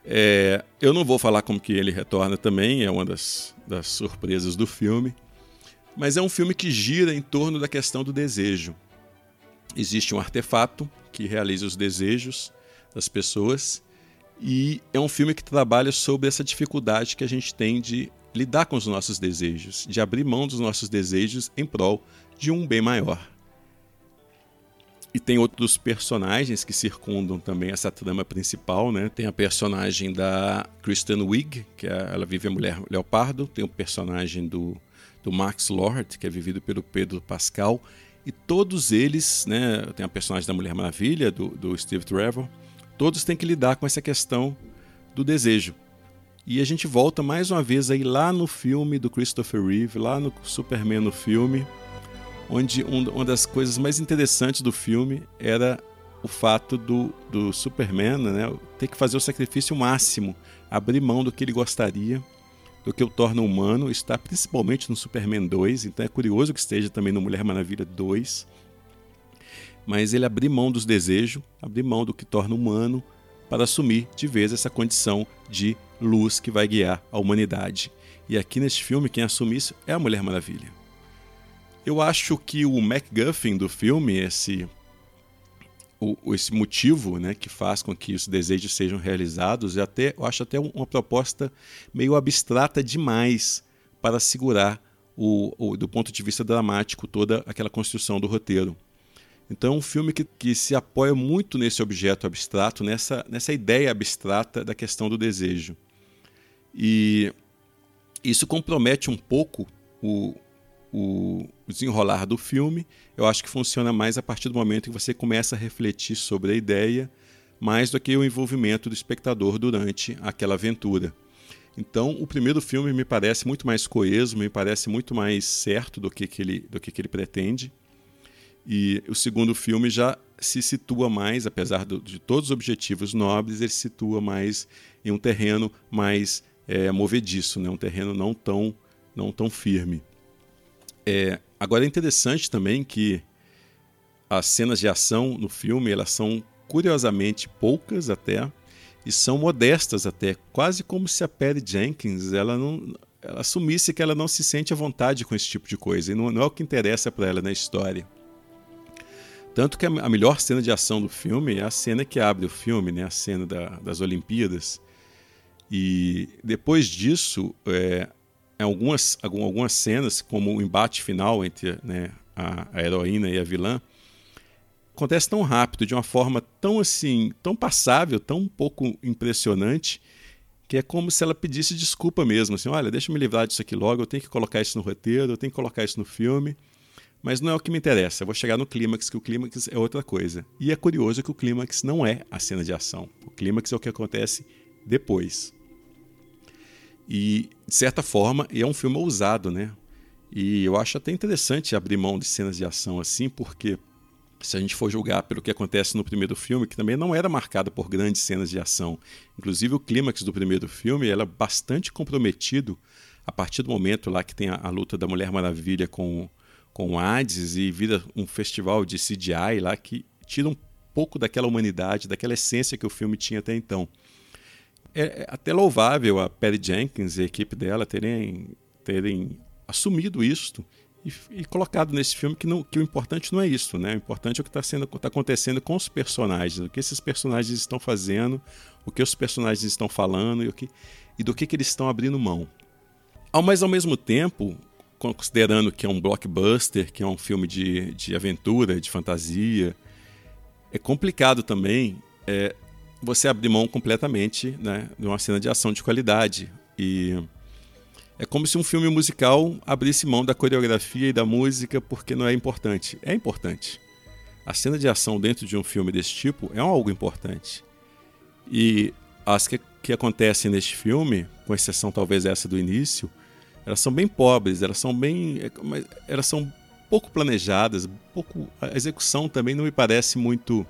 S1: É, eu não vou falar como que ele retorna também, é uma das, das surpresas do filme, mas é um filme que gira em torno da questão do desejo. Existe um artefato que realiza os desejos das pessoas e é um filme que trabalha sobre essa dificuldade que a gente tem de lidar com os nossos desejos, de abrir mão dos nossos desejos em prol de um bem maior. E tem outros personagens que circundam também essa trama principal, né? Tem a personagem da Kristen Wiig, que é, ela vive a mulher leopardo, tem o personagem do, do Max Lord, que é vivido pelo Pedro Pascal, e todos eles, né, tem a personagem da Mulher Maravilha, do, do Steve Trevor, todos têm que lidar com essa questão do desejo. E a gente volta mais uma vez aí lá no filme do Christopher Reeve, lá no Superman no filme, onde um, uma das coisas mais interessantes do filme era o fato do, do Superman né, ter que fazer o sacrifício máximo, abrir mão do que ele gostaria, do que o torna humano, está principalmente no Superman 2, então é curioso que esteja também no Mulher Maravilha 2. Mas ele abrir mão dos desejos, abrir mão do que torna humano, para assumir de vez essa condição de luz que vai guiar a humanidade. E aqui neste filme, quem assume isso é a Mulher Maravilha. Eu acho que o MacGuffin do filme, esse o, esse motivo né, que faz com que os desejos sejam realizados, eu, até, eu acho até uma proposta meio abstrata demais para segurar, o, o, do ponto de vista dramático, toda aquela construção do roteiro. Então é um filme que, que se apoia muito nesse objeto abstrato, nessa, nessa ideia abstrata da questão do desejo. E isso compromete um pouco o, o desenrolar do filme, eu acho que funciona mais a partir do momento que você começa a refletir sobre a ideia, mais do que o envolvimento do espectador durante aquela aventura. Então, o primeiro filme me parece muito mais coeso, me parece muito mais certo do que, que, ele, do que, que ele pretende. E o segundo filme já se situa mais, apesar do, de todos os objetivos nobres, ele se situa mais em um terreno mais é, movediço, né? um terreno não tão, não tão firme. É, agora é interessante também que as cenas de ação no filme elas são curiosamente poucas até e são modestas até, quase como se a Perry Jenkins ela não ela assumisse que ela não se sente à vontade com esse tipo de coisa e não, não é o que interessa para ela na história. Tanto que a, a, melhor cena de ação do filme é a cena que abre o filme, né? a cena da, das Olimpíadas. E depois disso, é, algumas, algumas cenas, como o embate final entre né, a, a heroína e a vilã, acontece tão rápido, de uma forma tão assim, tão passável, tão pouco impressionante, que é como se ela pedisse desculpa mesmo, assim, olha, deixa eu me livrar disso aqui logo, eu tenho que colocar isso no roteiro, eu tenho que colocar isso no filme, mas não é o que me interessa, eu vou chegar no clímax, que o clímax é outra coisa. E é curioso que o clímax não é a cena de ação, o clímax é o que acontece depois. E, de certa forma, é um filme ousado, né? E eu acho até interessante abrir mão de cenas de ação assim, porque se a gente for julgar pelo que acontece no primeiro filme, que também não era marcado por grandes cenas de ação. Inclusive o clímax do primeiro filme era bastante comprometido a partir do momento lá que tem a, a luta da Mulher Maravilha com, com Hades e vira um festival de CGI lá que tira um pouco daquela humanidade, daquela essência que o filme tinha até então. É, é até louvável a Perry Jenkins e a equipe dela terem, terem assumido isto e, e, colocado nesse filme que, não, que o importante não é isso, né? O importante é o que está tá acontecendo com os personagens, o que esses personagens estão fazendo, o que os personagens estão falando e, o que, e do que, que eles estão abrindo mão. Ao, mas ao mesmo tempo, considerando que é um blockbuster, que é um filme de, de aventura, de fantasia, é complicado também é, você abrir mão completamente né, de uma cena de ação de qualidade. E é como se um filme musical abrisse mão da coreografia e da música porque não é importante. É importante. A cena de ação dentro de um filme desse tipo é algo importante. E as que, que acontecem neste filme, com exceção talvez essa do início, elas são bem pobres, elas são bem. É, elas são pouco planejadas, pouco, a execução também não me parece muito,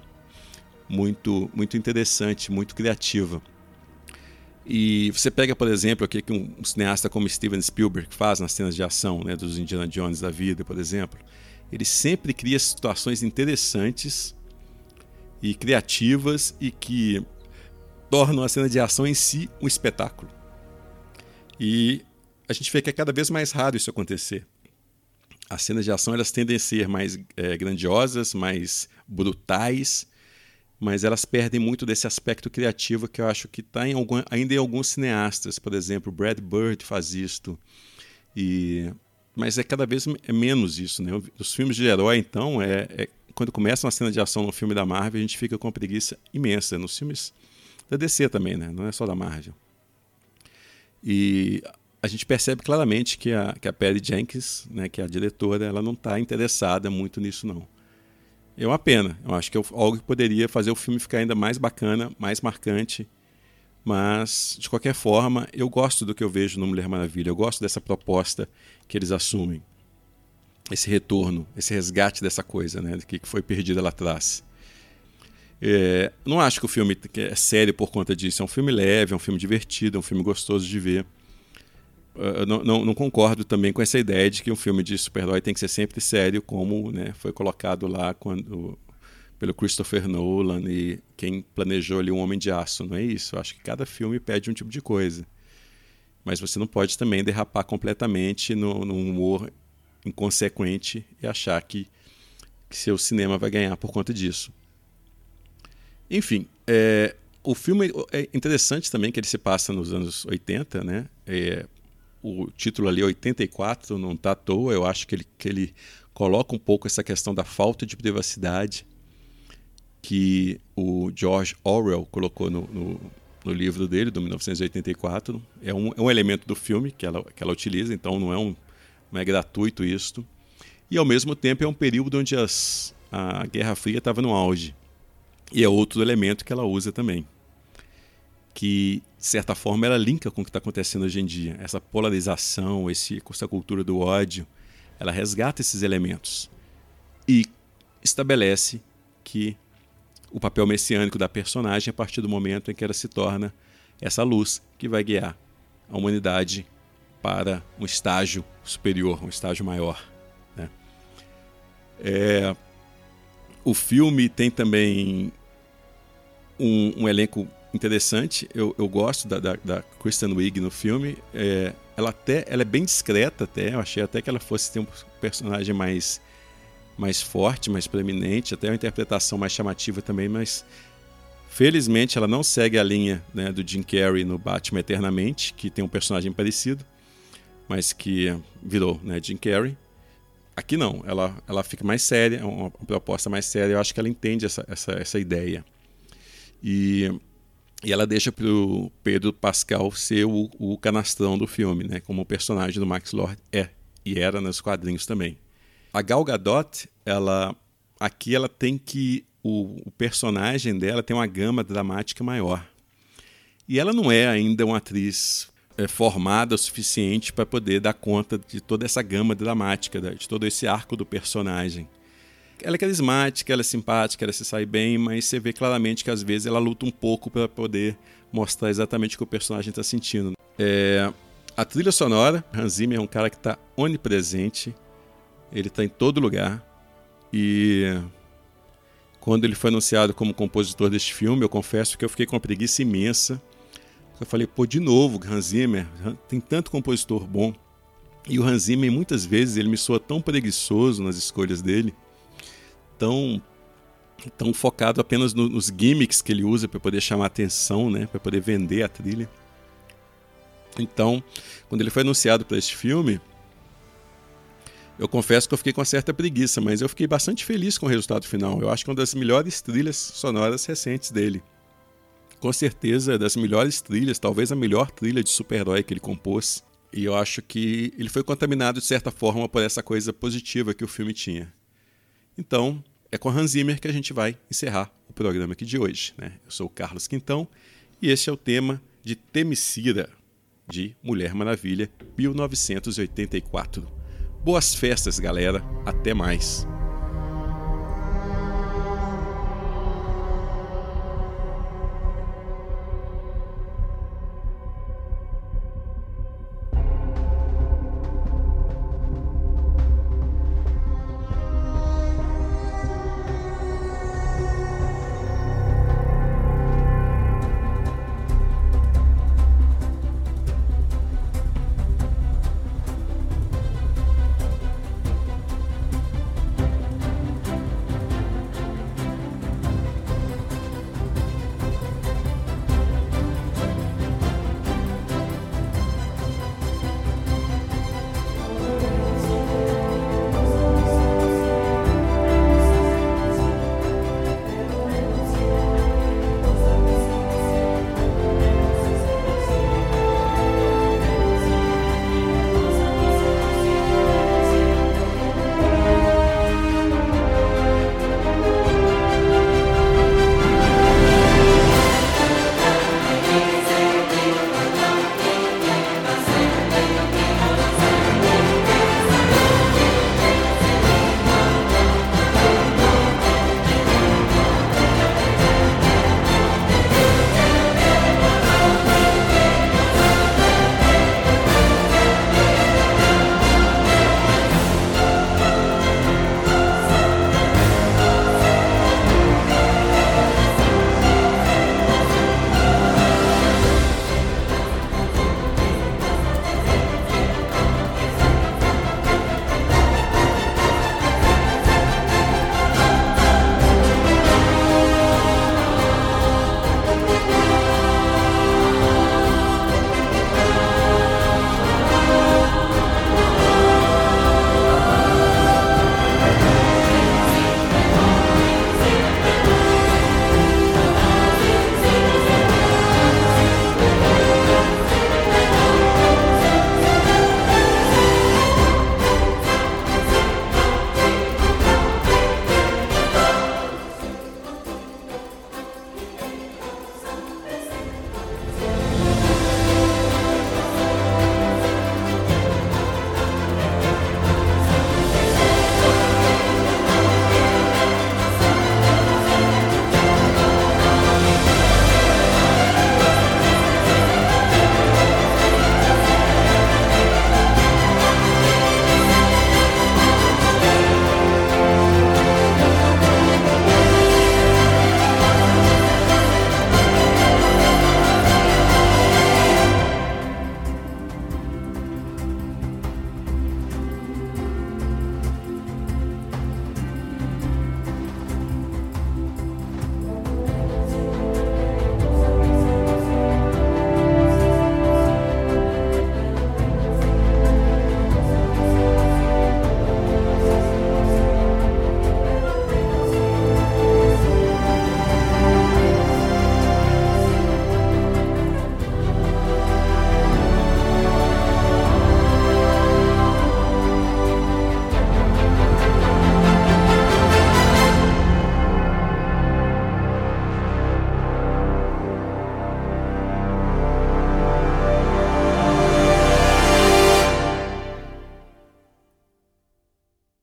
S1: muito, muito interessante, muito criativa. E você pega, por exemplo, o que um, cineasta como Steven Spielberg faz nas cenas de ação, né, dos Indiana Jones da vida, por exemplo. Ele sempre cria situações interessantes e criativas e que tornam a cena de ação em si um espetáculo. E a gente vê que é cada vez mais raro isso acontecer. As cenas de ação elas tendem a ser mais é, grandiosas, mais brutais, mas elas perdem muito desse aspecto criativo que eu acho que está ainda em alguns cineastas, por exemplo, Brad Bird faz isto, e mas é cada vez é menos isso, né? Os filmes de herói, então, é, é quando começa uma cena de ação no filme da Marvel, a gente fica com uma preguiça imensa. Nos filmes da DC também, né? Não é só da Marvel. E a gente percebe claramente que a, que a Perry Jenkins, né, que é a diretora, ela não está interessada muito nisso, não. É uma pena. Eu acho que é algo que poderia fazer o filme ficar ainda mais bacana, mais marcante. Mas, de qualquer forma, eu gosto do que eu vejo no Mulher Maravilha. Eu gosto dessa proposta que eles assumem. Esse retorno, esse resgate dessa coisa né, que foi perdida lá atrás. É, não acho que o filme é sério por conta disso. É um filme leve, é um filme divertido, é um filme gostoso de ver. Eu não, não, não, concordo também com essa ideia de que um filme de super-herói tem que ser sempre sério, como né, foi colocado lá quando, pelo Christopher Nolan e quem planejou ali Um Homem de Aço. Não é isso. Eu acho que cada filme pede um tipo de coisa. Mas você não pode também derrapar completamente no, no humor inconsequente e achar que, que seu cinema vai ganhar por conta disso. Enfim, é, o filme é interessante também que ele se passa nos anos 80, né? É, o título ali 84 não está à toa, eu acho que ele, que ele coloca um pouco essa questão da falta de privacidade que o George Orwell colocou no, no, no livro dele, do 1984. É um, é um elemento do filme que ela, que ela utiliza, então não é, um, não é gratuito isto. E ao mesmo tempo é um período onde as, a Guerra Fria estava no auge. E é outro elemento que ela usa também que, de certa forma, ela linka com o que está acontecendo hoje em dia. Essa polarização, esse, essa cultura do ódio, ela resgata esses elementos e estabelece que o papel messiânico da personagem a partir do momento em que ela se torna essa luz que vai guiar a humanidade para um estágio superior, um estágio maior. Né? É, o filme tem também um, um elenco interessante. Eu, eu gosto da, da, da Kristen Wiig no filme. É, ela até ela é bem discreta até. Eu achei até que ela fosse ter um personagem mais mais forte, mais preeminente, até uma interpretação mais chamativa também, mas felizmente ela não segue a linha né, do Jim Carrey no Batman Eternamente, que tem um personagem parecido, mas que virou né, Jim Carrey. Aqui não, ela, ela fica mais séria, uma, uma proposta mais séria. Eu acho que ela entende essa, essa, essa ideia. E e ela deixa para o Pedro Pascal ser o, o, canastrão do filme, né? como o personagem do Max Lord é e era nos quadrinhos também. A Gal Gadot, ela aqui ela tem que o, o personagem dela tem uma gama dramática maior. E ela não é ainda uma atriz é, formada o suficiente para poder dar conta de toda essa gama dramática, de todo esse arco do personagem ela é carismática, ela é simpática, ela se sai bem, mas você vê claramente que às vezes ela luta um pouco para poder mostrar exatamente o que o personagem está sentindo. É, a trilha sonora, Hans Zimmer é um cara que está onipresente, ele está em todo lugar e quando ele foi anunciado como compositor deste filme, eu confesso que eu fiquei com uma preguiça imensa, Eu falei, pô, de novo, Hans Zimmer, tem tanto compositor bom. E o Hans Zimmer, muitas vezes, ele me soa tão preguiçoso nas escolhas dele, tão, tão focado apenas no, nos gimmicks que ele usa para poder chamar atenção, né, para poder vender a trilha. Então, quando ele foi anunciado para este filme, eu confesso que eu fiquei com uma certa preguiça, mas eu fiquei bastante feliz com o resultado final. Eu acho que é uma das melhores trilhas sonoras recentes dele. Com certeza, é das melhores trilhas, talvez a melhor trilha de super-herói que ele compôs. E eu acho que ele foi contaminado de certa forma por essa coisa positiva que o filme tinha. Então, é com Hans Zimmer que a gente vai encerrar o programa aqui de hoje. Né? Eu sou o Carlos Quintão e este é o tema de Temicira, de Mulher Maravilha, 1984. Boas festas, galera. Até mais.